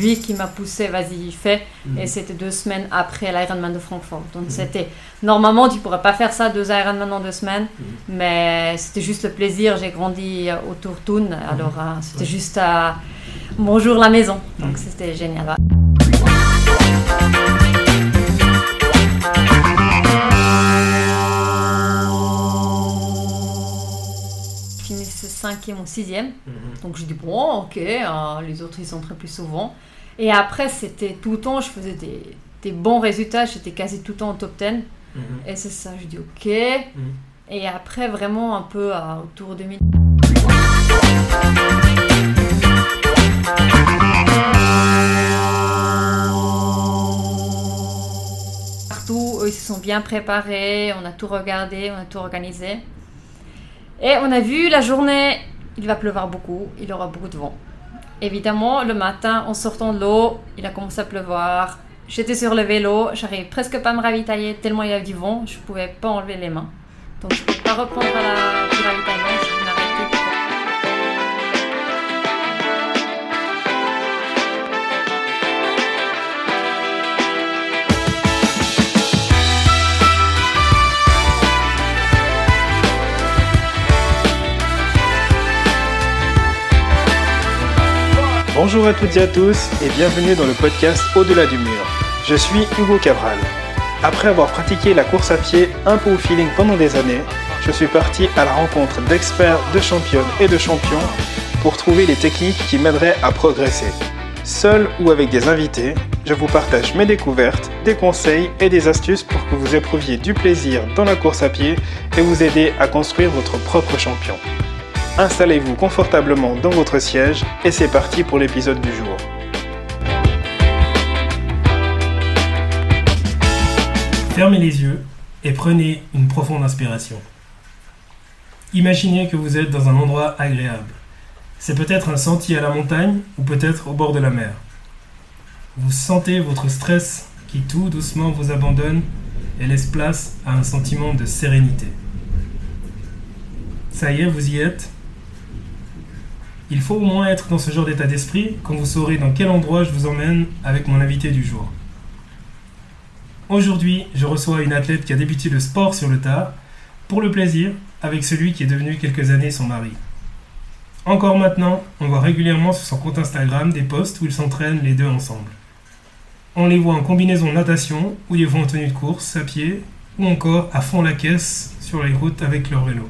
lui qui m'a poussé, vas-y, fais. Et c'était deux semaines après l'Ironman de Francfort. Donc c'était, normalement, tu pourrais pas faire ça, deux Ironman en deux semaines, mais c'était juste le plaisir. J'ai grandi autour Thun, alors euh, c'était juste à bonjour la maison. Donc c'était génial. cinquième ou sixième. Mhm. Donc je dis bon, ok, euh, les autres ils entraient plus souvent. Et après c'était tout le temps, je faisais des, des bons résultats, j'étais quasi tout le temps en top 10. Mhm. Et c'est ça, je dis ok. Mhm. Et après vraiment un peu euh, autour de 2000. Partout, eux, ils se sont bien préparés, on a tout regardé, on a tout organisé. Et on a vu la journée, il va pleuvoir beaucoup, il y aura beaucoup de vent. Évidemment, le matin, en sortant de l'eau, il a commencé à pleuvoir. J'étais sur le vélo, j'arrivais presque pas à me ravitailler tellement il y avait du vent, je pouvais pas enlever les mains. Donc je pouvais pas reprendre la, du ravitaillement, Bonjour à toutes et à tous et bienvenue dans le podcast Au-delà du mur. Je suis Hugo Cabral. Après avoir pratiqué la course à pied un peu au feeling pendant des années, je suis parti à la rencontre d'experts, de championnes et de champions pour trouver les techniques qui m'aideraient à progresser. Seul ou avec des invités, je vous partage mes découvertes, des conseils et des astuces pour que vous éprouviez du plaisir dans la course à pied et vous aider à construire votre propre champion. Installez-vous confortablement dans votre siège et c'est parti pour l'épisode du jour. Fermez les yeux et prenez une profonde inspiration. Imaginez que vous êtes dans un endroit agréable. C'est peut-être un sentier à la montagne ou peut-être au bord de la mer. Vous sentez votre stress qui tout doucement vous abandonne et laisse place à un sentiment de sérénité. Ça y est, vous y êtes Il faut au moins être dans ce genre d'état d'esprit quand vous saurez dans quel endroit je vous emmène avec mon invité du jour. Aujourd'hui, je reçois une athlète qui a débuté le sport sur le tard, pour le plaisir, avec celui qui est devenu quelques années son mari. Encore maintenant, on voit régulièrement sur son compte Instagram des posts où ils s'entraînent les deux ensemble. On les voit en combinaison natation, où ils vont en tenue de course, à pied, ou encore à fond la caisse sur les routes avec leur vélo.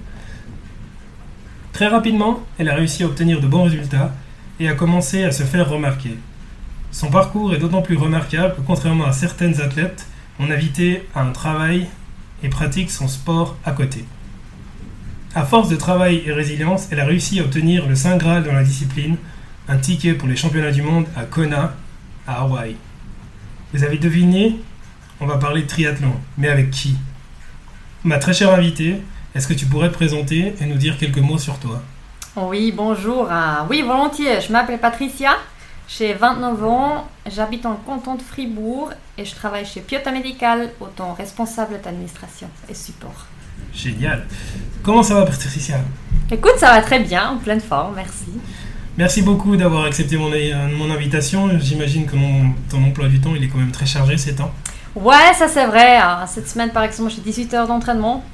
Très rapidement, elle a réussi à obtenir de bons résultats et a commencé à se faire remarquer. Son parcours est d'autant plus remarquable que contrairement à certaines athlètes, on invité à un travail et pratique son sport à côté. À force de travail et résilience, elle a réussi à obtenir le Saint Graal dans la discipline, un ticket pour les championnats du monde à Kona, à Hawaï. Vous avez deviné On va parler de triathlon, mais avec qui? Ma très chère invitée, est-ce que tu pourrais te présenter et nous dire quelques mots sur toi? Oui, bonjour. ah, oui, volontiers. Je m'appelle Patricia. J'ai 29 ans. J'habite en canton de Fribourg et je travaille chez Piota Medical autant responsable d'administration et support. Génial. Comment ça va Patricia? Écoute, ça va très bien, en pleine forme, merci. Merci beaucoup d'avoir accepté mon, euh, mon invitation. J'imagine que mon- ton emploi du temps il est quand même très chargé ces temps. Ouais, ça c'est vrai. hein. Cette semaine, par exemple, j'ai 18 heures d'entraînement.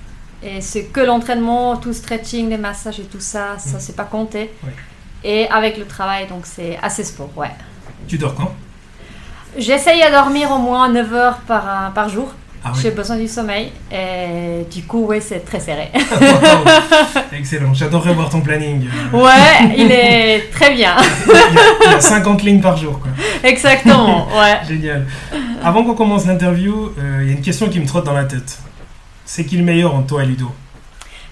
Et c'est que l'entraînement, tout stretching, les massages et tout ça, ça Mm. c'est pas compté. Ouais. Et avec le travail, donc c'est assez sport, ouais. Tu dors quand? J'essaye à dormir au moins 9 heures par, euh, par jour. Ah J'ai besoin du sommeil. Et du coup, ouais, c'est très serré. Excellent, j'adorerais voir ton planning. Ouais, il est très bien. il, y a, il y a 50 lignes par jour, quoi. Exactement, ouais. Génial. Avant qu'on commence l'interview, euh, il y a une question qui me trotte dans la tête. C'est qui le meilleur entre toi et Ludo?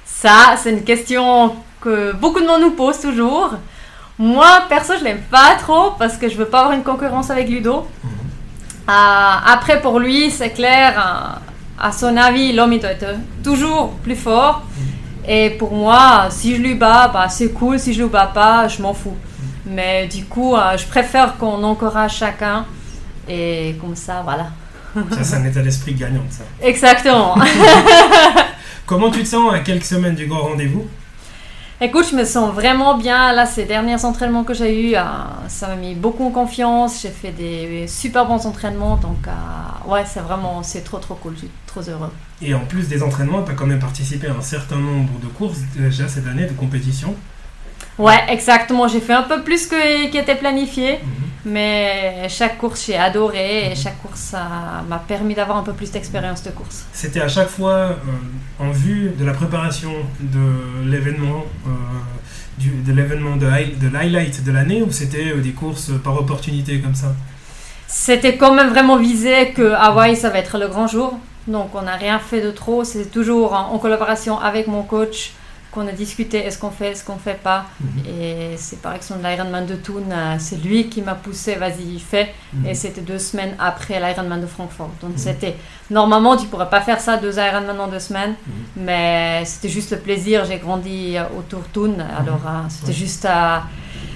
Ça, c'est une question que beaucoup de monde nous pose toujours. Moi, perso, je l'aime pas trop parce que je veux pas avoir une concurrence avec Ludo. Euh, après, pour lui, c'est clair, euh, à son avis, l'homme il doit être toujours plus fort. Et pour moi, si je lui bats, bah, c'est cool. Si je lui bats pas, je m'en fous. Mais du coup, euh, je préfère qu'on encourage chacun. Et comme ça, voilà. Ça, c'est un état d'esprit gagnant, ça. Exactement. Comment tu te sens à quelques semaines du grand rendez-vous? Écoute, je me sens vraiment bien. Là, ces derniers entraînements que j'ai eus, euh, ça m'a mis beaucoup en confiance. J'ai fait des super bons entraînements. Donc, euh, ouais, c'est vraiment, c'est trop, trop cool. Je suis trop heureux. Et en plus des entraînements, tu as quand même participé à un certain nombre de courses déjà cette année de compétition. Ouais, exactement. J'ai fait un peu plus que qui était planifié. Mhm. Mais chaque course, j'ai adoré. Et Mhm. chaque course, ça m'a permis d'avoir un peu plus d'expérience de course. C'était à chaque fois euh, en vue de la préparation de l'événement, euh, du- de l'événement de, de l'highlight de l'année ou c'était euh, des courses par opportunité comme ça? C'était quand même vraiment visé que Hawaï, ça va être le grand jour. Donc, on n'a rien fait de trop. C'est toujours en, en collaboration avec mon coach qu'on a discuté est-ce qu'on fait, est-ce qu'on fait pas. Mhm. Et c'est par exemple l'Ironman de Thun, euh, c'est lui qui m'a poussé, vas-y, fais. Mhm. Et c'était deux semaines après l'Ironman de Francfort. Donc, Mhm. c'était normalement, tu pourrais pas faire ça deux Ironman en deux semaines. Mais c'était juste le plaisir. J'ai grandi euh, autour de Thun. Alors, euh, c'était Ouais. juste à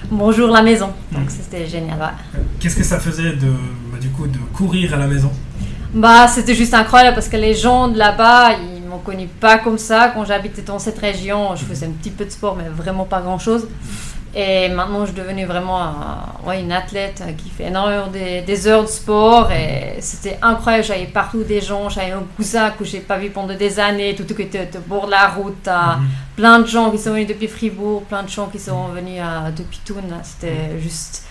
bonjour la maison. Donc, c'était génial. ouais. Qu'est-ce que ça faisait de, bah, du coup, de courir à la maison? Bah, c'était juste incroyable parce que les gens de là-bas, ils m'ont connu pas comme ça. Quand j'habitais dans cette région, je faisais un petit peu de sport, mais vraiment pas grand-chose. Et maintenant, je suis devenue vraiment ouais, une athlète qui fait énormément des, des heures de sport. Et c'était incroyable. J'avais partout des gens. J'avais un cousin que j'ai pas vu pendant des années, tout était au bord de la route. Mhm. Plein de gens qui sont venus depuis Fribourg, plein de gens qui sont venus depuis Thun. C'était juste.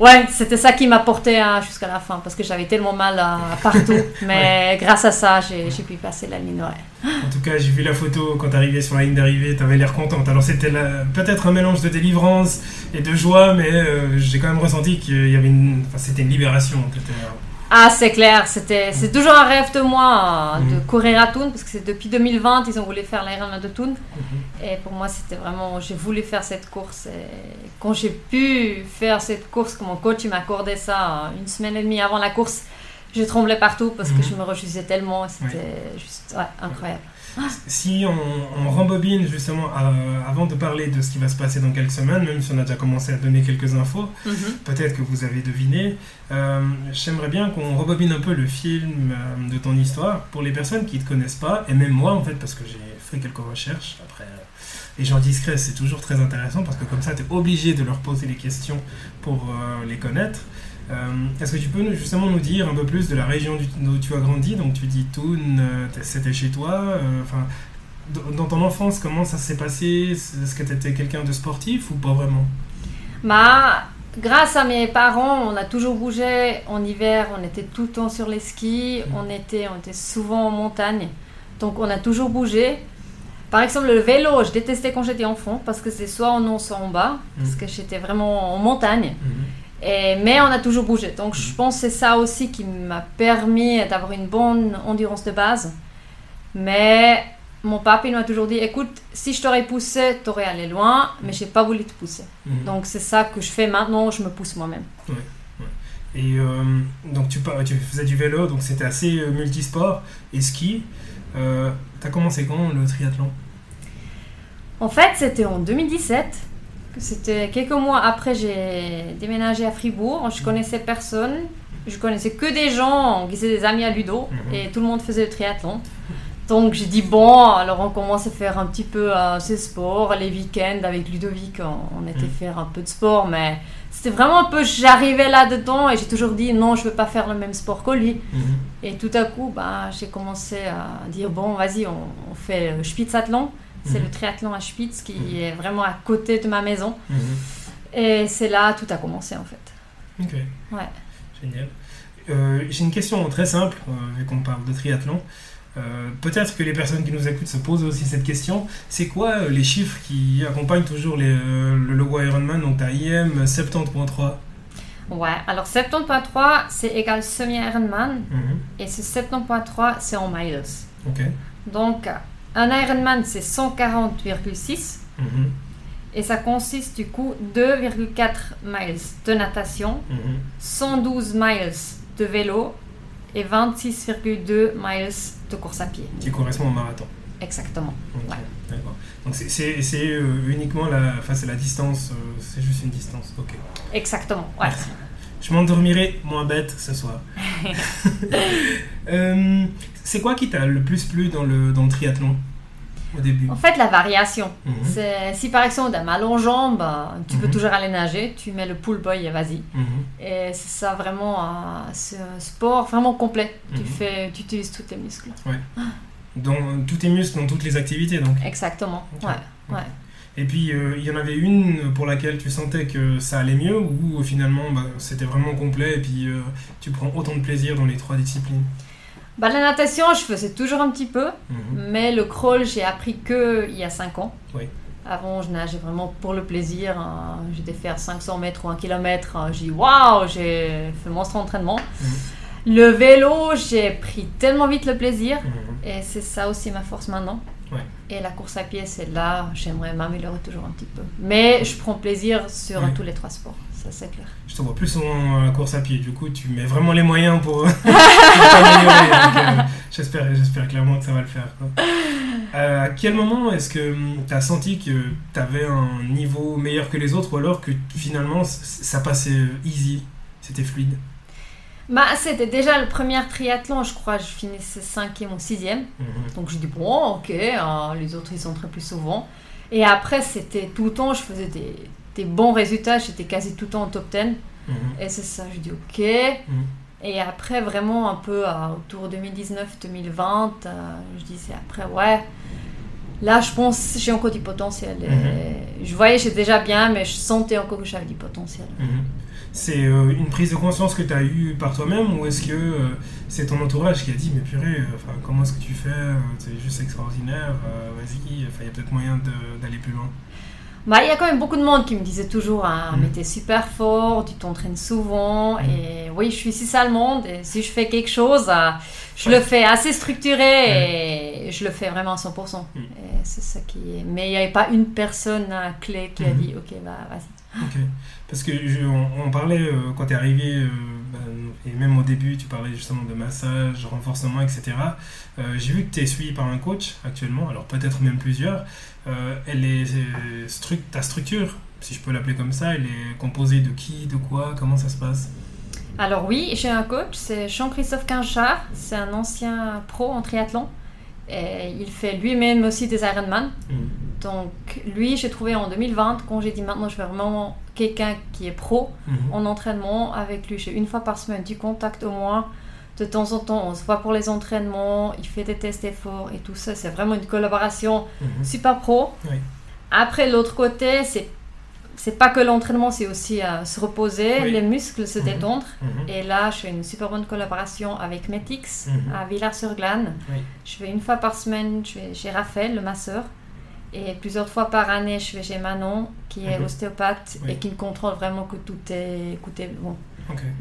Ouais, c'était ça qui m'a porté hein, jusqu'à la fin parce que j'avais tellement mal euh, partout. Mais grâce à ça, j'ai pu passer la ligne. Ouais. En tout cas, j'ai vu la photo quand t'arrivais sur la ligne d'arrivée, t'avais l'air contente. Alors c'était peut-être un mélange de délivrance et de joie, mais euh, j'ai quand même ressenti qu'il y avait une, enfin, c'était une libération. Ah, c'est clair, c'était c'est toujours un rêve de moi euh, de Mhm. courir à Thun parce que c'est depuis 2020 ils ont voulu faire l'Ironman de Thun. mhm. Et pour moi, c'était vraiment, j'ai voulu faire cette course. Et quand j'ai pu faire cette course, que mon coach il m'accordait ça euh, une semaine et demie avant la course, je tremblais partout parce que Mhm. je me réjouissais tellement. C'était juste ouais, incroyable. Si on, on rembobine justement euh, avant de parler de ce qui va se passer dans quelques semaines, même si on a déjà commencé à donner quelques infos, peut-être que vous avez deviné, euh, j'aimerais bien qu'on rembobine un peu le film euh, de ton histoire pour les personnes qui ne te connaissent pas, et même moi en fait, parce que j'ai fait quelques recherches. Après, euh, les gens discrets, c'est toujours très intéressant parce que comme ça, tu es obligé de leur poser des questions pour euh, les connaître. Euh, Est-ce que tu peux nous- justement nous dire un peu plus de la région où tu as grandi? Donc tu dis Thun, euh, c'était chez toi. euh, Enfin, dans- ton enfance, comment ça s'est passé? Est-ce que tu étais quelqu'un de sportif ou pas vraiment? Bah, grâce à mes parents, on a toujours bougé. En hiver, on était tout le temps sur les skis. On était, on était souvent en montagne. Donc, on a toujours bougé. Par exemple, le vélo, je détestais quand j'étais enfant parce que c'est soit en haut, soit en bas. Parce que j'étais vraiment en montagne. Et, mais on a toujours bougé. Donc, je pense que c'est ça aussi qui m'a permis d'avoir une bonne endurance de base. Mais mon papa, il m'a toujours dit écoute, si je t'aurais poussé, t'aurais allé loin, mais j'ai pas voulu te pousser. Mhm. Donc c'est ça que je fais maintenant, je me pousse moi-même. Et euh, donc tu, faisais du vélo, donc c'était assez euh, multisport et ski. Euh, T'as commencé quand le triathlon? En fait, c'était en 2017, que c'était quelques mois après j'ai déménagé à Fribourg. Je connaissais personne, je connaissais que des gens qui étaient des amis à Ludo Mhm. et tout le monde faisait le triathlon. Donc j'ai dit bon, alors on commence à faire un petit peu euh, ces sports, les week-ends avec Ludovic, on, on était Mhm. faire un peu de sport, mais c'était vraiment un peu, j'arrivais là-dedans et j'ai toujours dit non, je veux pas faire le même sport que lui. Et tout à coup, bah, j'ai commencé à dire bon, vas-y, on, on fait le Spitzathlon. C'est Mhm. le triathlon à Spitz qui est vraiment à côté de ma maison. Mhm. Et c'est là tout a commencé en fait. Ok. Ouais. Génial. Euh, J'ai une question très simple, euh, vu qu'on parle de triathlon. Euh, Peut-être que les personnes qui nous écoutent se posent aussi cette question. C'est quoi les chiffres qui accompagnent toujours les, le logo Ironman Donc t'as IM 70.3. Ouais, alors 70.3 c'est égal semi-Ironman Mhm. et ce 70.3 c'est en miles. Ok. Donc un Ironman c'est 140,6 Mhm. et ça consiste du coup 2,4 miles de natation, Mhm. 112 miles de vélo et 26,2 miles de course à pied. Qui correspond au marathon. Exactement. Ok, Ouais. D'accord. Donc c'est- euh, uniquement la, enfin la distance, euh, c'est juste une distance. Ok. Exactement. Ouais. Merci. Je m'endormirai moins bête ce soir. Euh, c'est quoi qui t'a le plus plu dans le, dans le triathlon au début? En fait, la variation. Mhm. Si par exemple, tu as mal aux jambes, euh, tu peux Mhm. toujours aller nager, tu mets le pull boy et vas-y. Mhm. Et c'est ça vraiment, euh, c'est un sport vraiment complet. Tu, fais, tu utilises tous tes muscles. Dans tous tes muscles, dans toutes les activités, donc. Exactement. Ouais. ouais. Et puis, euh, il y en avait une pour laquelle tu sentais que ça allait mieux ou euh, finalement bah, c'était vraiment complet et puis euh, tu prends autant de plaisir dans les trois disciplines? Bah, la natation, je faisais toujours un petit peu, Mhm. mais le crawl, j'ai appris que il y a 5 ans. Oui. Avant, je nageais vraiment pour le plaisir. hein. J'étais faire 500 mètres ou 1 km. hein. J'ai dit waouh, j'ai fait monstre entraînement. Mhm. Le vélo, j'ai pris tellement vite le plaisir. Mhm. Et c'est ça aussi ma force maintenant. Et la course à pied, c'est là, j'aimerais m'améliorer toujours un petit peu. Mais je prends plaisir sur Ouais. tous les trois sports, ça c'est clair. Je te vois plus souvent à la course à pied, du coup tu mets vraiment les moyens pour, t'améliorer. Euh, j'espère, j'espère clairement que ça va le faire. quoi. Euh, à quel moment est-ce que tu as senti que tu avais un niveau meilleur que les autres ou alors que finalement ça passait easy, c'était fluide? Bah, c'était déjà le premier triathlon, je crois, je finissais cinquième ou sixième. Mhm. Donc je dis bon, ok, hein, les autres ils sont très plus souvent. Et après, c'était tout le temps, je faisais des, des bons résultats, j'étais quasi tout le temps en top 10. Mhm. Et c'est ça, je dis ok. Mhm. Et après, vraiment un peu euh, autour 2019-2020, euh, je disais après, ouais, là je pense j'ai encore du potentiel. Et. Je voyais j'étais déjà bien, mais je sentais encore que j'avais du potentiel. C'est euh, une prise de conscience que tu as eue par toi-même ou est-ce que euh, c'est ton entourage qui a dit mais purée, euh, comment est-ce que tu fais euh, C'est juste extraordinaire, vas-y, il y a peut-être moyen d'aller plus loin. Bah, il y a quand même beaucoup de monde qui me disait toujours ah, Mhm. mais t'es super fort, tu t'entraînes souvent. Mhm. Et oui, je suis si allemande et si je fais quelque chose, je Ouais. le fais assez structuré et je le fais vraiment à 100%. Mhm. Et c'est ça qui est. Mais il n'y avait pas une personne clé qui a Mhm. dit ok, bah vas-y. Ok. Parce que je- on, on parlait euh, quand tu es arrivé, euh, ben, et même au début, tu parlais justement de massage, renforcement, etc. Euh, J'ai vu que tu es suivi par un coach actuellement, alors peut-être même plusieurs. Elle est, stru- ta structure, si je peux l'appeler comme ça, elle est composée de qui, de quoi, comment ça se passe? Alors oui, j'ai un coach, c'est Jean-Christophe Quinchard, c'est un ancien pro en triathlon. Et il fait lui-même aussi des Ironman. Mhm. Donc lui, j'ai trouvé en 2020, quand j'ai dit maintenant je veux vraiment quelqu'un qui est pro Mhm. en entraînement avec lui. J'ai une fois par semaine du contact au moins. De temps en temps, on se voit pour les entraînements, il fait des tests d'effort et tout ça. C'est vraiment une collaboration Mhm. super pro. Oui. Après, l'autre côté, c'est c'est pas que l'entraînement, c'est aussi euh, se reposer, Oui. les muscles se Mhm. détendre. Mhm. Et là, je fais une super bonne collaboration avec Metix à Villars-sur-Glane. Oui. Je vais une fois par semaine, je vais chez Raphaël, le masseur. Et plusieurs fois par année, je vais chez Manon, qui est Mhm. ostéopathe Oui. et qui me contrôle vraiment que tout est, que tout est bon.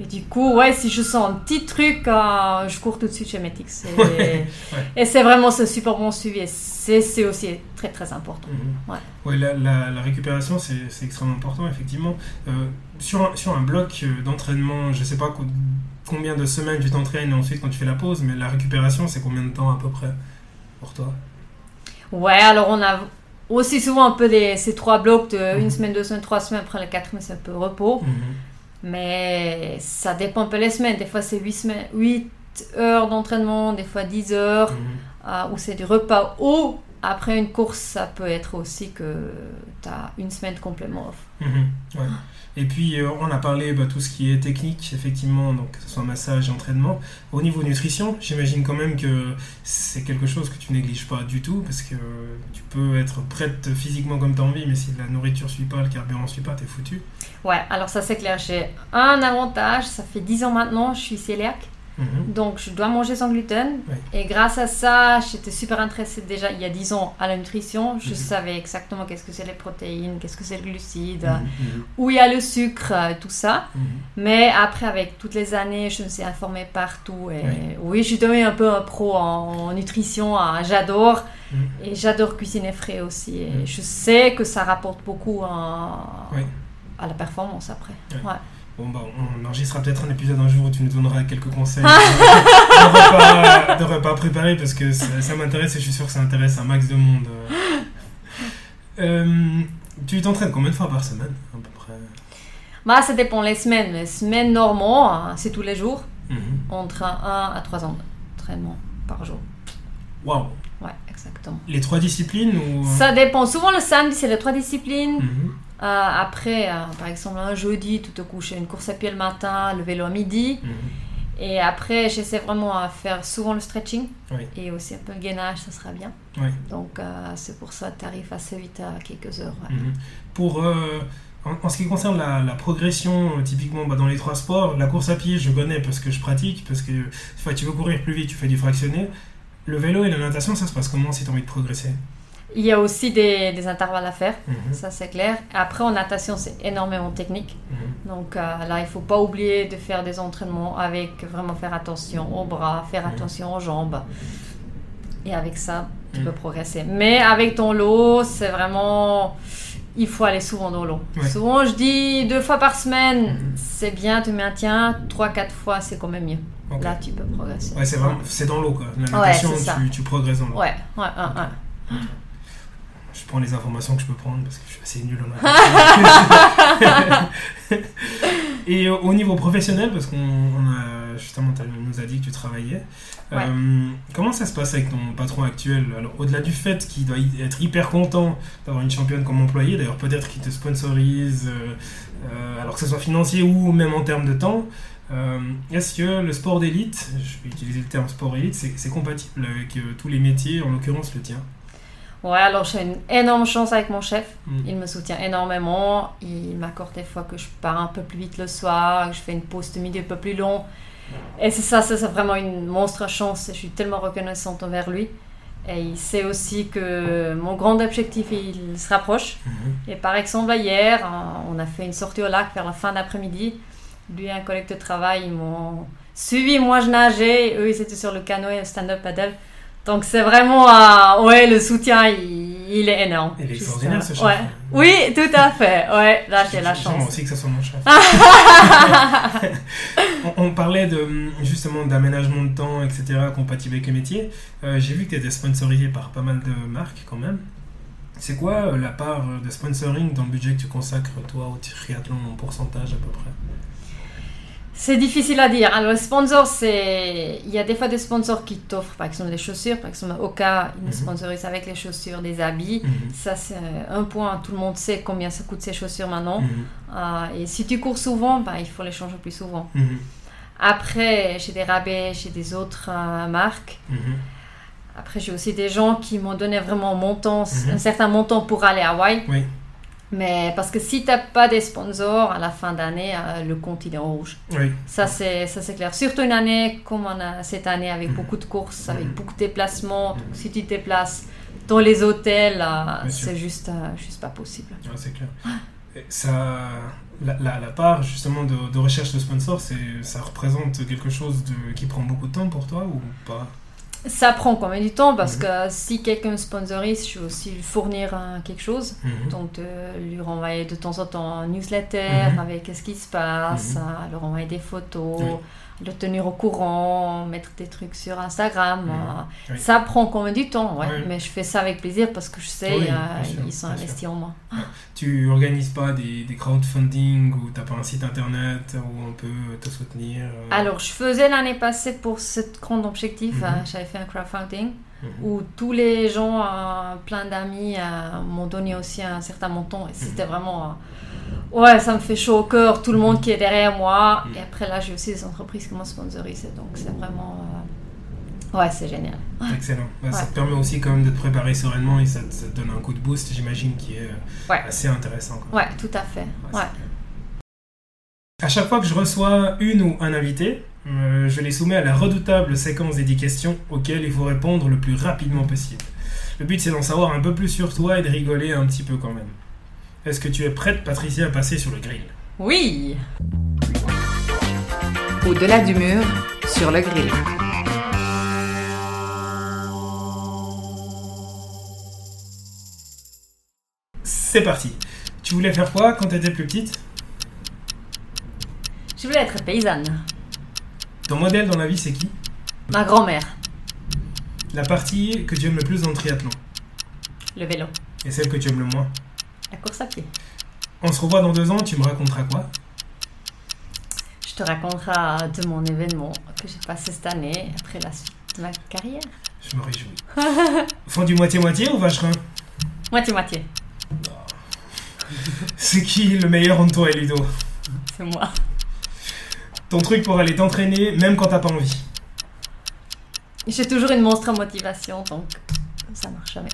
Et du coup, ouais, si je sens un petit truc, euh, je cours tout de suite chez Metix. Et, Ouais, et c'est vraiment ce super bon suivi. C'est aussi très très important. Mhm. Ouais. Ouais, la, la- la récupération, c'est extrêmement important, effectivement. Euh, sur, un, sur un bloc euh, d'entraînement, je sais pas co- combien de semaines tu t'entraînes et ensuite quand tu fais la pause, mais la récupération, c'est combien de temps à peu près pour toi? Ouais, alors on a aussi souvent un peu des, ces trois blocs de Mhm. une semaine, deux semaines, trois semaines. Après la quatrième, c'est un peu repos. Mhm. Mais ça dépend un peu les semaines. Des fois, c'est 8, semaines, 8 heures d'entraînement, des fois 10 heures, Mhm. euh, ou c'est du repas. Ou après une course, ça peut être aussi que tu as une semaine complètement off. Mhm. Ouais. Et puis, euh, on a parlé bah, tout ce qui est technique, effectivement, donc que ce soit massage, entraînement. Au niveau nutrition, j'imagine quand même que c'est quelque chose que tu négliges pas du tout, parce que tu peux être prête physiquement comme tu as envie, mais si la nourriture suit pas, le carburant suit pas, t'es foutu. Ouais, alors ça c'est clair. J'ai un avantage, ça fait 10 ans maintenant, je suis cœliaque. Mhm. Donc je dois manger sans gluten. Et grâce à ça, j'étais super intéressée déjà il y a 10 ans à la nutrition. Je Mhm. savais exactement qu'est-ce que c'est les protéines, qu'est-ce que c'est le glucide, Mhm. où il y a le sucre, tout ça. Mais après, avec toutes les années, je me suis informée partout. Et Oui. oui, je suis devenue un peu un pro en nutrition. hein. J'adore. Et j'adore cuisiner frais aussi. Et je sais que ça rapporte beaucoup à, Oui. à la performance après. Ouais. Bon, bah, on enregistrera peut-être un épisode un jour où tu nous donneras quelques conseils de, repas, de repas préparés parce que ça, ça m'intéresse et je suis sûr que ça intéresse un max de monde. Euh, tu t'entraînes combien de fois par semaine à peu près? Bah, ça dépend les semaines. Les semaines normaux, hein, c'est tous les jours. Mhm. Entre 1 à 3 entraînements par jour. Waouh ouais, exactement. Les trois disciplines ou... Ça dépend. Souvent, le samedi, c'est les trois disciplines. Mhm. Euh, après, euh, par exemple, un jeudi, tu te couches une course à pied le matin, le vélo à midi. Mhm. Et après, j'essaie vraiment à faire souvent le stretching Oui. et aussi un peu le gainage, ça sera bien. Oui. Donc, euh, c'est pour ça que tu arrives assez vite à quelques heures. ouais. Mhm. Pour, euh, en, en ce qui concerne la, la progression, euh, typiquement bah, dans les trois sports, la course à pied, je connais parce que je pratique, parce que tu veux courir plus vite, tu fais du fractionné. Le vélo et la natation, ça se passe comment si tu as envie de progresser? Il y a aussi des, des intervalles à faire, Mhm. ça c'est clair. Après, en natation, c'est énormément technique. Mhm. Donc euh, là, il faut pas oublier de faire des entraînements avec vraiment faire attention aux bras, faire Mhm. attention aux jambes. Et avec ça, tu peux progresser. Mais avec ton lot, c'est vraiment... Il faut aller souvent dans l'eau. Ouais. Souvent, je dis deux fois par semaine, c'est bien, tu maintiens. Trois, quatre fois, c'est quand même mieux. Là, tu peux progresser. Ouais, c'est dans l'eau quoi. La Ouais, natation, ça. tu, tu progresses dans l'eau. Ouais, ouais, ouais, ouais. Je prends les informations que je peux prendre parce que je suis assez nul en natation. Et au au niveau professionnel, parce qu'on on a justement, tu nous as dit que tu travaillais. Ouais. euh, comment ça se passe avec ton patron actuel? Alors, au-delà du fait qu'il doit être hyper content d'avoir une championne comme employée, d'ailleurs peut-être qu'il te sponsorise, euh, euh, alors que ce soit financier ou même en termes de temps, euh, est-ce que le sport d'élite, je vais utiliser le terme sport élite, c'est compatible avec euh, tous les métiers, en l'occurrence le tien? Ouais, alors j'ai une énorme chance avec mon chef. Mm. Il me soutient énormément. Il m'accorde des fois que je pars un peu plus vite le soir, que je fais une pause de midi un peu plus long. Et c'est ça, c'est vraiment une monstre chance. Je suis tellement reconnaissante envers lui. Et il sait aussi que mon grand objectif, il se rapproche. Mhm. Et par exemple, hier, euh, on a fait une sortie au lac vers la fin d'après-midi. Lui et un collègue de travail, ils m'ont suivi. Moi, je nageais. Eux, ils étaient sur le canoë, le stand-up paddle. Donc, c'est vraiment, euh, ouais, le soutien, il, il est énorme. Il est extraordinaire euh, ce chef. ouais. Oui, tout à fait. Ouais, là, j'ai la chance. aussi que ça soit mon chef. on, on parlait de, justement d'aménagement de temps, etc., compatible avec les métiers. Euh, J'ai vu que tu étais sponsorisé par pas mal de marques quand même. C'est quoi euh, la part de sponsoring dans le budget que tu consacres, toi, au triathlon en pourcentage à peu près? C'est difficile à dire. Alors, les sponsors, c'est. Il y a des fois des sponsors qui t'offrent, par exemple, des chaussures. Par exemple, Oka, ils me Mhm. sponsorisent avec les chaussures, des habits. Mhm. Ça, c'est un point. Tout le monde sait combien ça coûte ces chaussures maintenant. Mhm. Ah, et si tu cours souvent, bah, il faut les changer plus souvent. Après, j'ai des rabais chez des autres euh, marques. Après, j'ai aussi des gens qui m'ont donné vraiment un montant, un certain montant pour aller à Hawaï. Oui. Mais parce que si tu n'as pas des sponsors, à la fin d'année, euh, le compte il est en rouge. Oui. Ça, c'est ça, c'est clair. Surtout une année comme on a cette année avec Mhm. beaucoup de courses, avec Mhm. beaucoup de déplacements. Donc, si tu te déplaces dans les hôtels, euh, c'est juste, euh, juste pas possible. Ouais, c'est clair. Et Ça, la, la, la part justement de, de recherche de sponsors, ça représente quelque chose de, qui prend beaucoup de temps pour toi ou pas? Ça prend quand même du temps parce Mhm. que si quelqu'un me sponsorise, je vais aussi lui fournir euh, quelque chose. Mhm. Donc, euh, lui renvoyer de temps en temps un newsletter Mhm. avec ce qui se passe, Mhm. euh, leur envoyer des photos. Le tenir au courant, mettre des trucs sur Instagram. Mhm. euh, Oui. Ça prend quand même du temps, ouais. Oui. mais je fais ça avec plaisir parce que je sais Oui, euh, sûr, ils sont investis en moi. Tu organises pas des, des crowdfunding ou t'as pas un site internet où on peut te soutenir euh, Alors, je faisais l'année passée pour ce grand objectif, Mhm. euh, j'avais fait un crowdfunding mhm. où tous les gens, plein d'amis, m'ont donné aussi un certain montant et c'était vraiment. Ouais, ça me fait chaud au cœur, tout le monde qui est derrière moi. Mhm. Et après, là, j'ai aussi des entreprises qui m'ont sponsorisé, donc c'est vraiment. euh, Ouais, c'est génial. Excellent. Bah, Ça te permet aussi quand même de te préparer sereinement et ça te, ça te donne un coup de boost, j'imagine, qui est euh, Ouais. assez intéressant. quoi. Ouais, tout à fait. Ouais. À chaque fois que je reçois une ou un invité, euh, je les soumets à la redoutable séquence des 10 questions auxquelles il faut répondre le plus rapidement possible. Le but c'est d'en savoir un peu plus sur toi et de rigoler un petit peu quand même. Est-ce que tu es prête, Patricia, à passer sur le grill Oui! Au-delà du mur, sur le grill. C'est parti. Tu voulais faire quoi quand tu étais plus petite Je voulais être paysanne. Ton modèle dans la vie c'est qui Ma grand-mère, La partie que tu aimes le plus dans le triathlon le vélo, et celle que tu aimes le moins la course à pied. On se revoit dans deux ans, tu me raconteras quoi? Je te raconterai de mon événement que j'ai passé cette année après la suite de ma carrière. Je me réjouis. Fondu moitié-moitié ou vacherin? Moitié-moitié. C'est qui le meilleur entre toi et Ludo? C'est moi. Ton truc pour aller t'entraîner, même quand t'as pas envie. J'ai toujours une monstre motivation, donc ça marche jamais.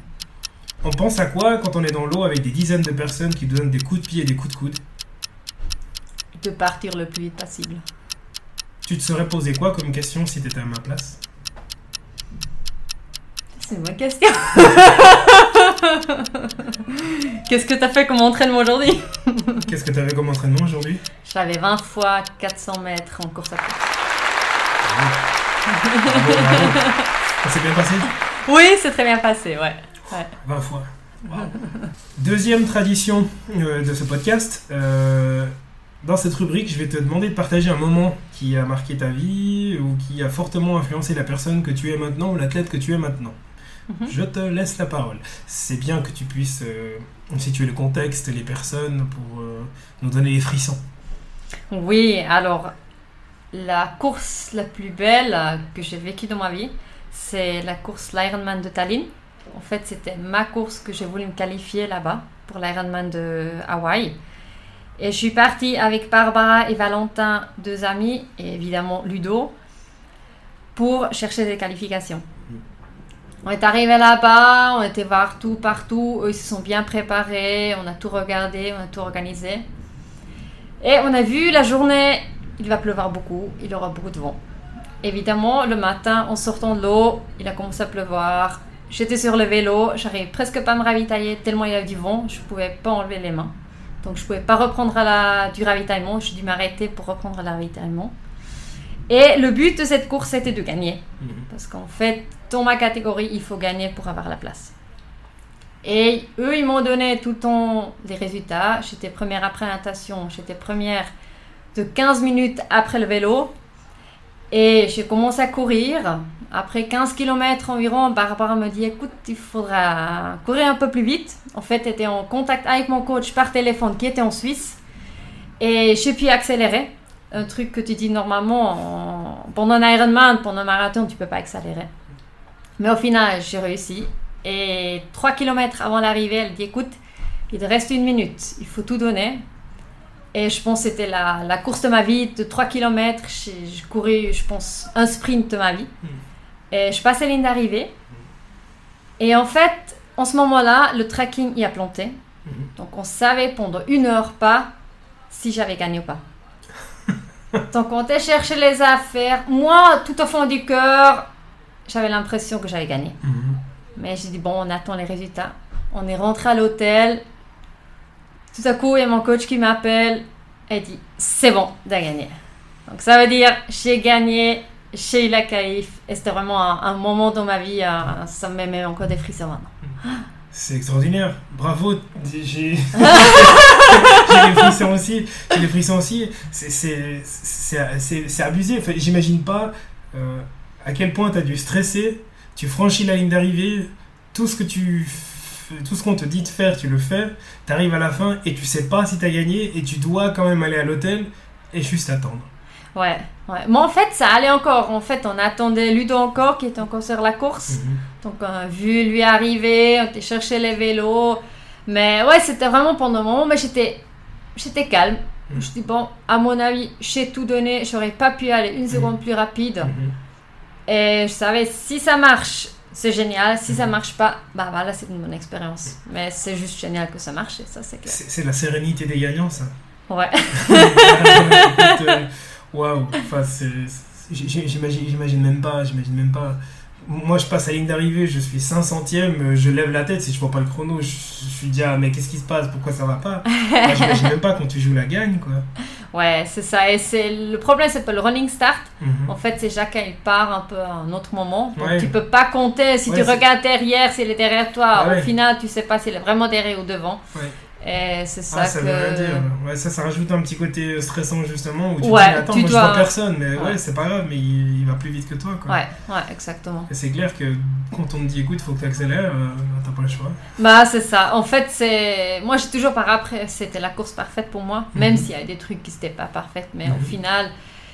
On pense à quoi quand on est dans l'eau avec des dizaines de personnes qui donnent des coups de pied et des coups de coude De partir le plus vite possible. Tu te serais posé quoi comme question si t'étais à ma place? C'est une bonne question. Qu'est-ce que t'as fait comme entraînement aujourd'hui? Qu'est-ce que t'avais comme entraînement aujourd'hui? J'avais 20 fois 400 mètres en course à pied. Ça s'est bien passé? Oui, c'est très bien passé, ouais. Ouais. 20 fois. Wow. Deuxième tradition euh, de ce podcast. euh, dans cette rubrique, je vais te demander de partager un moment qui a marqué ta vie ou qui a fortement influencé la personne que tu es maintenant ou l'athlète que tu es maintenant. Mhm. Je te laisse la parole. C'est bien que tu puisses euh, situer le contexte, les personnes pour nous donner les frissons. Oui, alors la course la plus belle que j'ai vécue dans ma vie, c'est la course l'Ironman de Tallinn. En fait, c'était ma course que j'ai voulu me qualifier là-bas pour l'Ironman de Hawaï. Et je suis partie avec Barbara et Valentin, deux amis, et évidemment Ludo, pour chercher des qualifications. On est arrivé là-bas, on était voir tout partout, eux ils se sont bien préparés, on a tout regardé, on a tout organisé. Et on a vu la journée, il va pleuvoir beaucoup, il aura beaucoup de vent. Évidemment, le matin, en sortant de l'eau, il a commencé à pleuvoir. J'étais sur le vélo, j'arrivais presque pas à me ravitailler tellement il y avait du vent, je pouvais pas enlever les mains. Donc je pouvais pas reprendre à la, du ravitaillement, j'ai dû m'arrêter pour reprendre le ravitaillement. Et le but de cette course était de gagner. Parce qu'en fait, dans ma catégorie, il faut gagner pour avoir la place. Et eux, ils m'ont donné tout le temps les résultats. J'étais première après natation, j'étais première de 15 minutes après le vélo. Et j'ai commencé à courir. Après 15 km environ, Barbara me dit écoute, il faudra courir un peu plus vite. En fait, j'étais en contact avec mon coach par téléphone qui était en Suisse. Et j'ai pu accélérer. Un truc que tu dis normalement en- pendant un Ironman, pendant un marathon, tu peux pas accélérer. Mais au final, j'ai réussi. Et 3 km avant l'arrivée, elle dit écoute, il te reste une minute, il faut tout donner. Et je pense que c'était la, la course de ma vie de 3 km. J'ai couru, je pense, un sprint de ma vie. Et je passe la ligne d'arrivée. Et en fait, en ce moment-là, le tracking y a planté. Donc on savait pendant une heure pas si j'avais gagné ou pas. Donc on était chercher les affaires. Moi, tout au fond du cœur, j'avais l'impression que j'avais gagné. Mais j'ai dit, bon, on attend les résultats. On est rentré à l'hôtel. Tout à coup, il y a mon coach qui m'appelle et dit, c'est bon, t'as gagné. Donc ça veut dire, j'ai gagné, eu la qualif. Et c'était vraiment un, un moment dans ma vie, euh, ça me met encore des frissons maintenant. C'est extraordinaire. Bravo. J'ai des frissons aussi. J'ai des frissons aussi. C'est- abusé. Enfin, J'imagine pas euh, à quel point tu as dû stresser. Tu franchis la ligne d'arrivée. Tout ce que tu tout ce qu'on te dit de faire, tu le fais. Tu arrives à la fin et tu sais pas si tu as gagné et tu dois quand même aller à l'hôtel et juste attendre. Ouais, ouais. Mais en fait, ça allait encore. En fait, on attendait Ludo encore, qui était encore sur la course. Donc, on a vu lui arriver, on était chercher les vélos. Mais ouais, c'était vraiment pendant un moment, mais j'étais, j'étais calme. Mhm. Je dis, bon, à mon avis, j'ai tout donné, j'aurais pas pu aller une seconde plus rapide. Mhm. Et je savais, si ça marche, c'est génial. Si ça Mhm. marche pas, bah voilà, c'est une bonne expérience. Mais c'est juste génial que ça marche, et ça, c'est clair. C'est la sérénité des gagnants, ça. Ouais. Euh, Waouh, enfin, j'imagine, même pas, j'imagine même pas. Moi, je passe à la ligne d'arrivée, je suis 500ème, je lève la tête, si je vois pas le chrono, je, je suis dit, ah, mais qu'est-ce qui se passe, pourquoi ça va pas? J'imagine même pas quand tu joues la gagne, quoi. Ouais, c'est ça. Et c'est le problème, c'est pas le running start. Mhm. En fait, c'est chacun il part un peu à un autre moment. Donc Ouais. tu peux pas compter si Ouais, tu regardes derrière, s'il est derrière toi. Ah Au ouais. final, tu sais pas s'il est vraiment derrière ou devant. Et c'est ça Ah, ça que. veut rien dire. Ouais, ça, ça rajoute un petit côté stressant, justement, où tu Ouais, te dis, attends, tu moi, dois- je vois personne, mais ouais, Ouais. c'est pas grave, mais il, il va plus vite que toi, quoi. Ouais, ouais, exactement. Et c'est clair que quand on te dit, écoute, faut que tu accélères, t'as pas le choix. Bah, c'est ça. En fait, c'est. Moi, j'ai toujours par après, c'était la course parfaite pour moi. Même Mhm. s'il y a des trucs qui n'étaient pas parfaits. Mais Mhm. au final,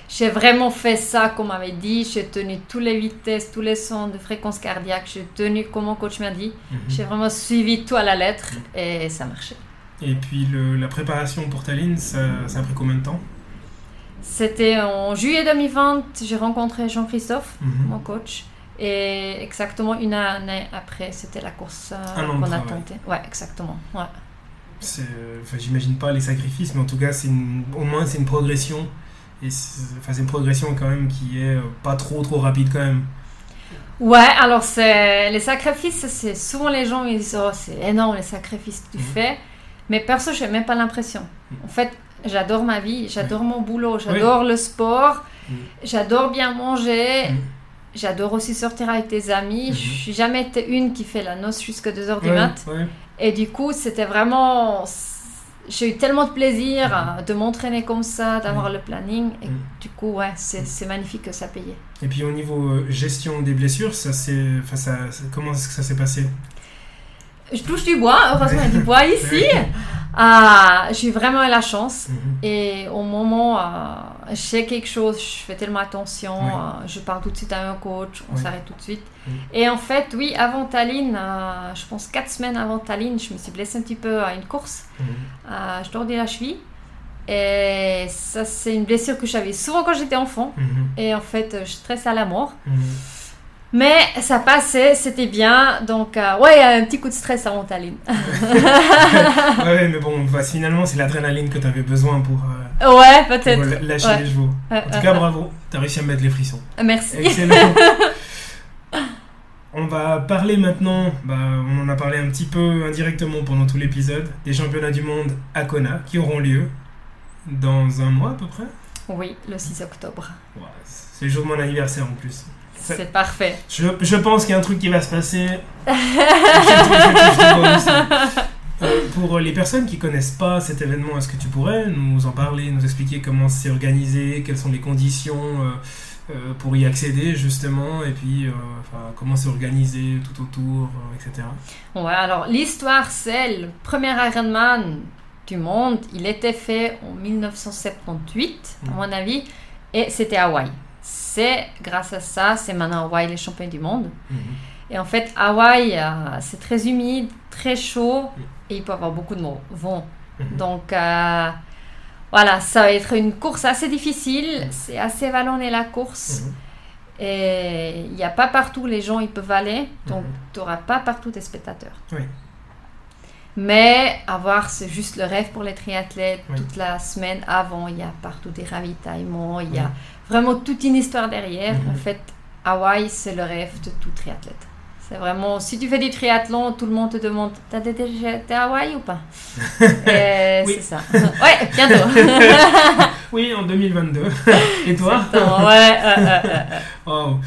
J'ai vraiment fait ça comme on m'avait dit. J'ai tenu tous les vitesses, tous les sons de fréquence cardiaque. J'ai tenu comme mon coach m'a dit. Mhm. J'ai vraiment suivi tout à la lettre et ça marchait. Et puis le- la préparation pour Tallinn, ça, ça a pris combien de temps? C'était en juillet 2020, j'ai rencontré Jean-Christophe, Mhm. mon coach. Et exactement une année après, c'était la course euh, qu'on a tentée. Ouais, exactement. Ouais. Enfin, j'imagine pas les sacrifices, mais en tout cas, une- au moins c'est une progression. Et c'est enfin, c'est une progression quand même qui est euh, pas trop trop rapide quand même. Ouais, alors les sacrifices, c'est souvent les gens ils disent oh c'est énorme les sacrifices que tu Mhm. fais, mais perso j'ai même pas l'impression. Mhm. En fait, j'adore ma vie, j'adore mon boulot, j'adore le sport, Mhm. j'adore bien manger, Mhm. j'adore aussi sortir avec des amis. Je suis jamais été une qui fait la noce jusqu'à 2 heures du Ouais, mat. Et du coup, c'était vraiment. J'ai eu tellement de plaisir de m'entraîner comme ça, d'avoir le planning. Et du coup, ouais, c'est magnifique que ça payait. Et puis au niveau euh, gestion des blessures, ça enfin ça- comment est-ce que ça s'est passé? Je touche du bois, heureusement il y a du bois ici. Ah, j'ai vraiment eu la chance. Mhm. Et au moment, euh, je sais quelque chose, je fais tellement attention, Oui. euh, je parle tout de suite à un coach, on Oui. s'arrête tout de suite. Oui. Et en fait, oui, avant Tallinn, euh, je pense quatre semaines avant Tallinn, je me suis blessée un petit peu à une course. Mhm. Euh, je tordais la cheville. Et ça, c'est une blessure que j'avais souvent quand j'étais enfant. Mhm. Et en fait, je stressais à la mort. Mais ça passait, c'était bien. Donc, euh, ouais, un petit coup de stress avant Tallinn. ouais, mais bon, bah, finalement, c'est l'adrénaline que tu avais besoin pour, euh, ouais, pour peut-être. lâcher Ouais. les chevaux. En tout cas, bravo, tu as réussi à mettre les frissons. Merci. Excellent. On va parler maintenant, bah, on en a parlé un petit peu indirectement pendant tout l'épisode, des championnats du monde à Kona qui auront lieu dans un mois à peu près? Oui, le 6 octobre. Ouais, c'est le jour de mon anniversaire en plus. C'est parfait. Je, je pense qu'il y a un truc qui va se passer. Euh, pour les personnes qui connaissent pas cet événement, est-ce que tu pourrais nous en parler, nous expliquer comment c'est organisé, quelles sont les conditions euh, euh, pour y accéder justement, et puis euh, enfin, comment c'est organisé tout autour, etc. Ouais, alors l'histoire, c'est le premier Ironman du monde. Il était fait en 1978, à Mhm. mon avis, et c'était Hawaï. C'est grâce à ça, c'est maintenant Hawaï les champions du monde. Et en fait, Hawaï, euh, c'est très humide, très chaud, et il peut y avoir beaucoup de vent. Mhm. Donc, euh, voilà, ça va être une course assez difficile. C'est assez vallonné la course. Mhm. Et il n'y a pas partout les gens ils peuvent aller, donc Mhm. tu n'auras pas partout des spectateurs. Oui. Mais avoir, c'est juste le rêve pour les triathlètes. Oui. Toute la semaine avant, il y a partout des ravitaillements, il y a Mhm. Vraiment toute une histoire derrière. Mhm. En fait, Hawaï, c'est le rêve de tout triathlète. C'est vraiment, si tu fais du triathlon, tout le monde te demande T'as déjà été à Hawaï ou pas? C'est ça. Ouais, bientôt. Oui, en 2022. et toi? Exactement, ouais, ouais. Wow.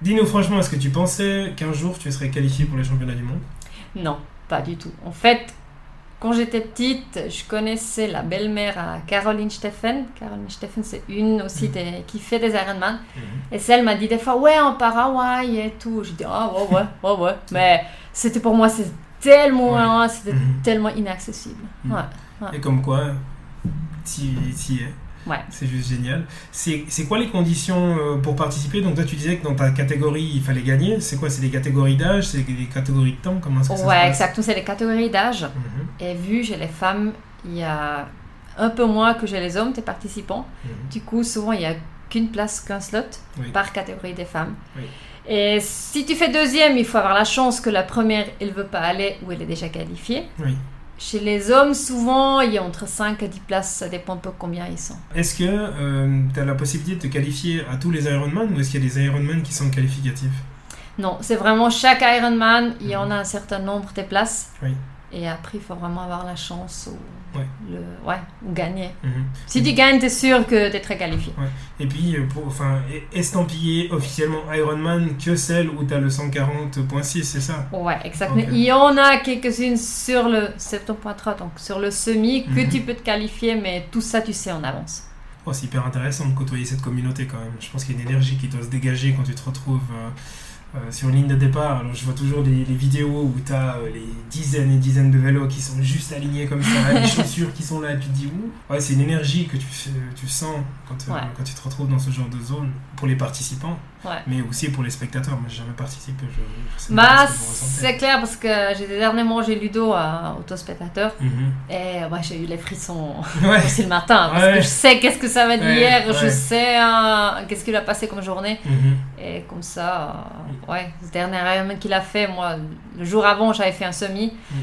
Dis-nous franchement, est-ce que tu pensais qu'un jour tu serais qualifié pour les championnats du monde? Non, pas du tout. En fait, quand j'étais petite, je connaissais la belle-mère à Caroline Steffen. Caroline Steffen, c'est une aussi des- qui fait des Ironman. Et celle m'a dit des fois, ouais, on part à Hawaï et tout. Je dis, ah ouais, ouais, ouais, ouais. Mais c'était pour moi, c'est tellement loin, c'était Mhm. tellement inaccessible. Mhm. Ouais. Et comme quoi, tu y es. Ouais. C'est juste génial. C'est quoi les conditions euh, pour participer? Donc toi tu disais que dans ta catégorie il fallait gagner. C'est quoi? C'est des catégories d'âge? C'est des catégories de temps? Comment est-ce que ça se Ouais, exactement, c'est les catégories d'âge. Mhm, Et vu, j'ai les femmes, il y a un peu moins que j'ai les hommes, des participants. mhm. Du coup, souvent, il n'y a qu'une place, qu'un slot Oui. par catégorie des femmes. Oui. Et si tu fais deuxième, il faut avoir la chance que la première, elle ne veut pas aller ou elle est déjà qualifiée. Oui. Chez les hommes, souvent, il y a entre 5 et 10 places, ça dépend un peu combien ils sont. Est-ce que tu as la possibilité de te qualifier à tous les Ironman ou est-ce qu'il y a des Ironman qui sont qualificatifs? Non, c'est vraiment chaque Ironman, il y en a un certain nombre de places. Oui. Et après, il faut vraiment avoir la chance ou, Ouais. le, ouais, ou gagner. Mhm. Si tu gagnes, tu es sûr que tu es très qualifié. Et puis, euh, pour, enfin, e- estampiller officiellement Ironman que celle où tu as le 140.6, c'est ça? Ouais, exactement. Il y en a quelques-unes sur le 7.3, donc sur le semi, que Mhm. tu peux te qualifier, mais tout ça, tu sais en avance. Oh, c'est hyper intéressant de côtoyer cette communauté quand même. Je pense qu'il y a une énergie qui doit se dégager quand tu te retrouves euh, euh, sur une ligne de départ. Alors, je vois toujours les, les vidéos où tu as les dizaines et dizaines de vélos qui sont juste alignés comme ça, les chaussures qui sont là, et tu te dis, ouh, ouais, c'est une énergie que tu, sens quand, euh, Ouais. quand tu te retrouves dans ce genre de zone pour les participants, Ouais. mais aussi pour les spectateurs. Moi, j'ai jamais participé. Je, Bah, ce c'est clair parce que j'ai dernièrement j'ai Ludo à autospectateur Mhm. et ouais, j'ai eu les frissons Ouais. aussi le matin parce que je sais qu'est-ce que ça va dire, Ouais, je sais euh, qu'est-ce qu'il a passé comme journée Mhm. et comme ça, euh, ouais, ce dernier Ironman qu'il a fait, moi, le jour avant j'avais fait un semi Mm.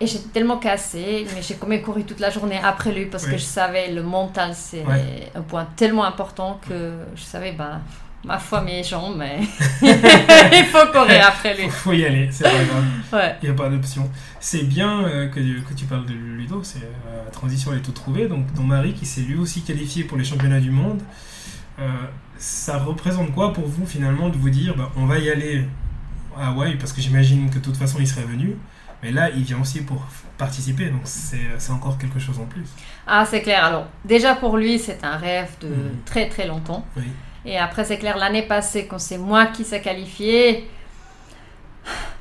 et j'étais tellement cassée, mais j'ai quand même couru toute la journée après lui parce Oui. que je savais le mental c'est Ouais. un point tellement important que je savais, bah, ma foi, mes jambes, mais il faut courir après lui. Faut, faut y aller, c'est pas grave. Ouais. Il n'y a pas d'option. C'est bien euh, que, que tu parles de Ludo, c'est, euh, la transition elle est toute trouvée. Donc, ton mari qui s'est lui aussi qualifié pour les championnats du monde, euh, ça représente quoi pour vous finalement de vous dire bah, on va y aller à Hawaï parce que j'imagine que de toute façon il serait venu, mais là il vient aussi pour participer donc c'est, encore quelque chose en plus. Ah, c'est clair. Alors, déjà pour lui, c'est un rêve de Mhm. très très longtemps. Oui. Et après, c'est clair, l'année passée, quand c'est moi qui s'est qualifié,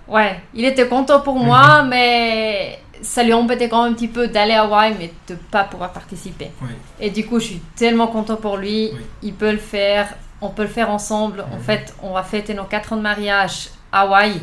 ouais, il était content pour moi, mais ça lui embêtait quand même un petit peu d'aller à Hawaï, mais de pas pouvoir participer. Oui. Et du coup, je suis tellement content pour lui. Oui. Il peut le faire. On peut le faire ensemble. En Mhm. fait, on va fêter nos 4 ans de mariage à Hawaï.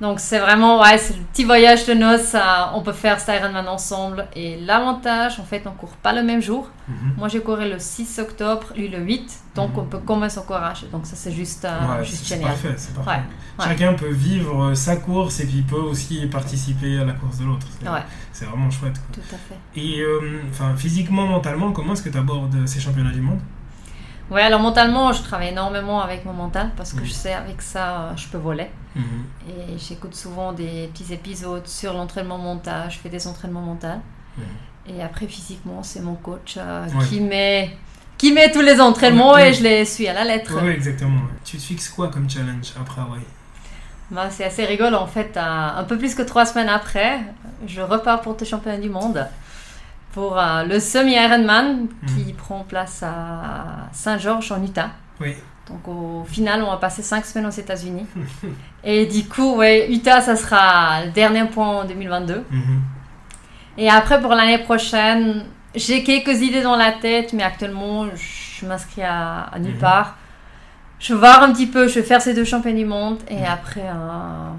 Donc, c'est vraiment, ouais, c'est le petit voyage de noces. ça, on peut faire cet Ironman ensemble. Et l'avantage, en fait, on court pas le même jour. Mhm. Moi, j'ai couru le 6 octobre, lui le 8. Donc, Mhm. on peut commencer son courage. Donc, ça, c'est juste, euh, Ouais, juste génial. parfait, c'est parfait. Ouais, ouais. Chacun peut vivre sa course et puis peut aussi participer à la course de l'autre. C'est, vraiment chouette. quoi. tout à fait. Et euh, physiquement, mentalement, comment est-ce que tu abordes ces championnats du monde? Ouais, alors mentalement, je travaille énormément avec mon mental parce que Mhm. je sais avec ça, euh, je peux voler. Mhm. Et j'écoute souvent des petits épisodes sur l'entraînement mental. Je fais des entraînements mentaux. Et après, physiquement, c'est mon coach euh, Ouais. qui, met, qui met tous les entraînements Ouais, ouais. et je les suis à la lettre. Ouais, exactement. Tu te fixes quoi comme challenge après Hawaï? Bah, c'est assez rigolo en fait. un peu plus que trois semaines après, je repars pour le championnat du monde pour euh, le semi-Ironman qui prend place à Saint-Georges en Utah. Oui. Donc au final, on va passer cinq semaines aux États-Unis. Et du coup, ouais, Utah, ça sera le dernier point en 2022. Mhm. Et après, pour l'année prochaine, j'ai quelques idées dans la tête, mais actuellement, je m'inscris à, à nulle Mhm. part. Je vais voir un petit peu, je vais faire ces deux championnats du monde, et Mhm. après, euh,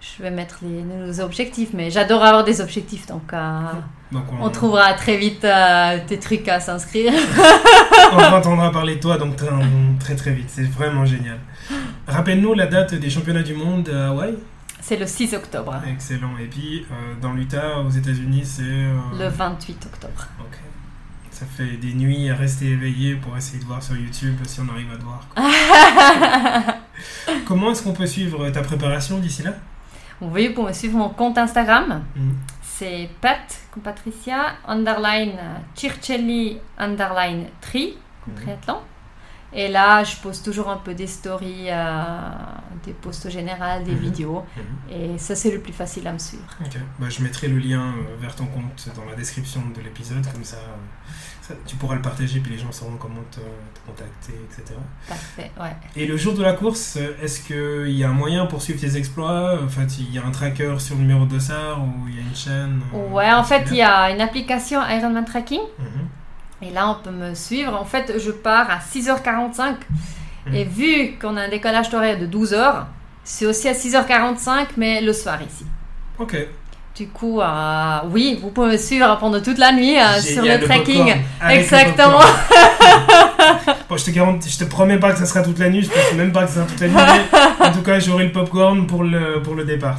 je vais mettre les, nos objectifs. Mais j'adore avoir des objectifs, donc euh, Donc on, on trouvera très vite euh, des trucs à s'inscrire. on entendra parler de toi donc très très, très vite. C'est vraiment génial. Rappelle-nous la date des championnats du monde à Hawaï. C'est le 6 octobre, Excellent. Et puis euh, dans l'Utah, aux États-Unis, c'est. euh, le 28 octobre. Ok. Ça fait des nuits à rester éveillé pour essayer de voir sur YouTube si on arrive à te voir. Comment est-ce qu'on peut suivre ta préparation d'ici là? Oui, pour me suivre mon compte Instagram. Mhm. C'est Pat, Patricia, underline Circelli, underline tri, comme Mhm. triathlon. Et là, je poste toujours un peu des stories, euh, des posts généraux, des Mhm. vidéos. Mhm. Et ça, c'est le plus facile à me suivre. Ok. Bah, je mettrai le lien euh, vers ton compte dans la description de l'épisode, comme ça, euh, ça, tu pourras le partager, puis les gens sauront comment te, te contacter, etc. Parfait, ouais. Et le jour de la course, est-ce qu'il y a un moyen pour suivre tes exploits? En fait, il y a un tracker sur le numéro de dossard ou il y a une chaîne euh, Ouais, en fait, il y a une application Ironman Tracking. Mhm. Et là, on peut me suivre. En fait, je pars à 6h45. Mhm. Et vu qu'on a un décollage horaire de 12h, c'est aussi à 6h45, mais le soir ici. Ok. Du coup, euh, oui, vous pouvez me suivre pendant toute la nuit euh, sur le le Exactement. bon, je te garantis, je te promets pas que ça sera toute la nuit, je pense même pas que ça sera toute la nuit, en tout cas, j'aurai le popcorn pour le, pour le départ.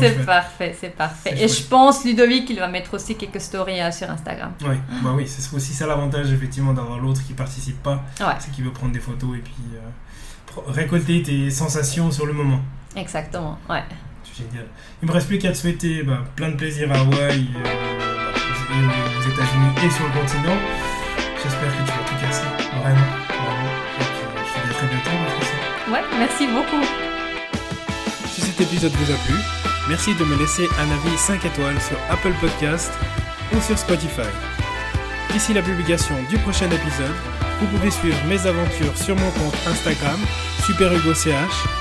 C'est parfait, c'est parfait. Et chouette. je pense, Ludovic, il va mettre aussi quelques stories euh, sur Instagram. Oui, bah oui, c'est aussi ça l'avantage effectivement d'avoir l'autre qui participe pas, Ouais, c'est qu'il veut prendre des photos et puis euh, récolter tes sensations sur le moment. exactement. Ouais. C'est génial. Il me reste plus qu'à te souhaiter bah, plein de plaisir à Hawaï, euh, aux États-Unis et sur le continent. J'espère que tu vas tout casser, vraiment. Ouais, merci beaucoup. Si cet épisode vous a plu, merci de me laisser un avis 5 étoiles sur Apple Podcast ou sur Spotify. D'ici la publication du prochain épisode, vous pouvez suivre mes aventures sur mon compte Instagram, SuperHugoCH,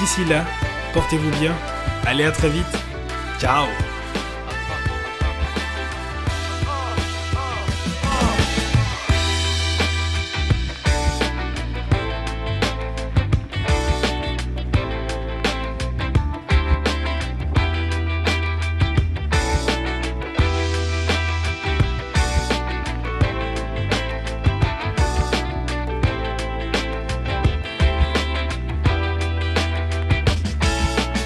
D'ici là, portez-vous bien. Allez à très vite. Ciao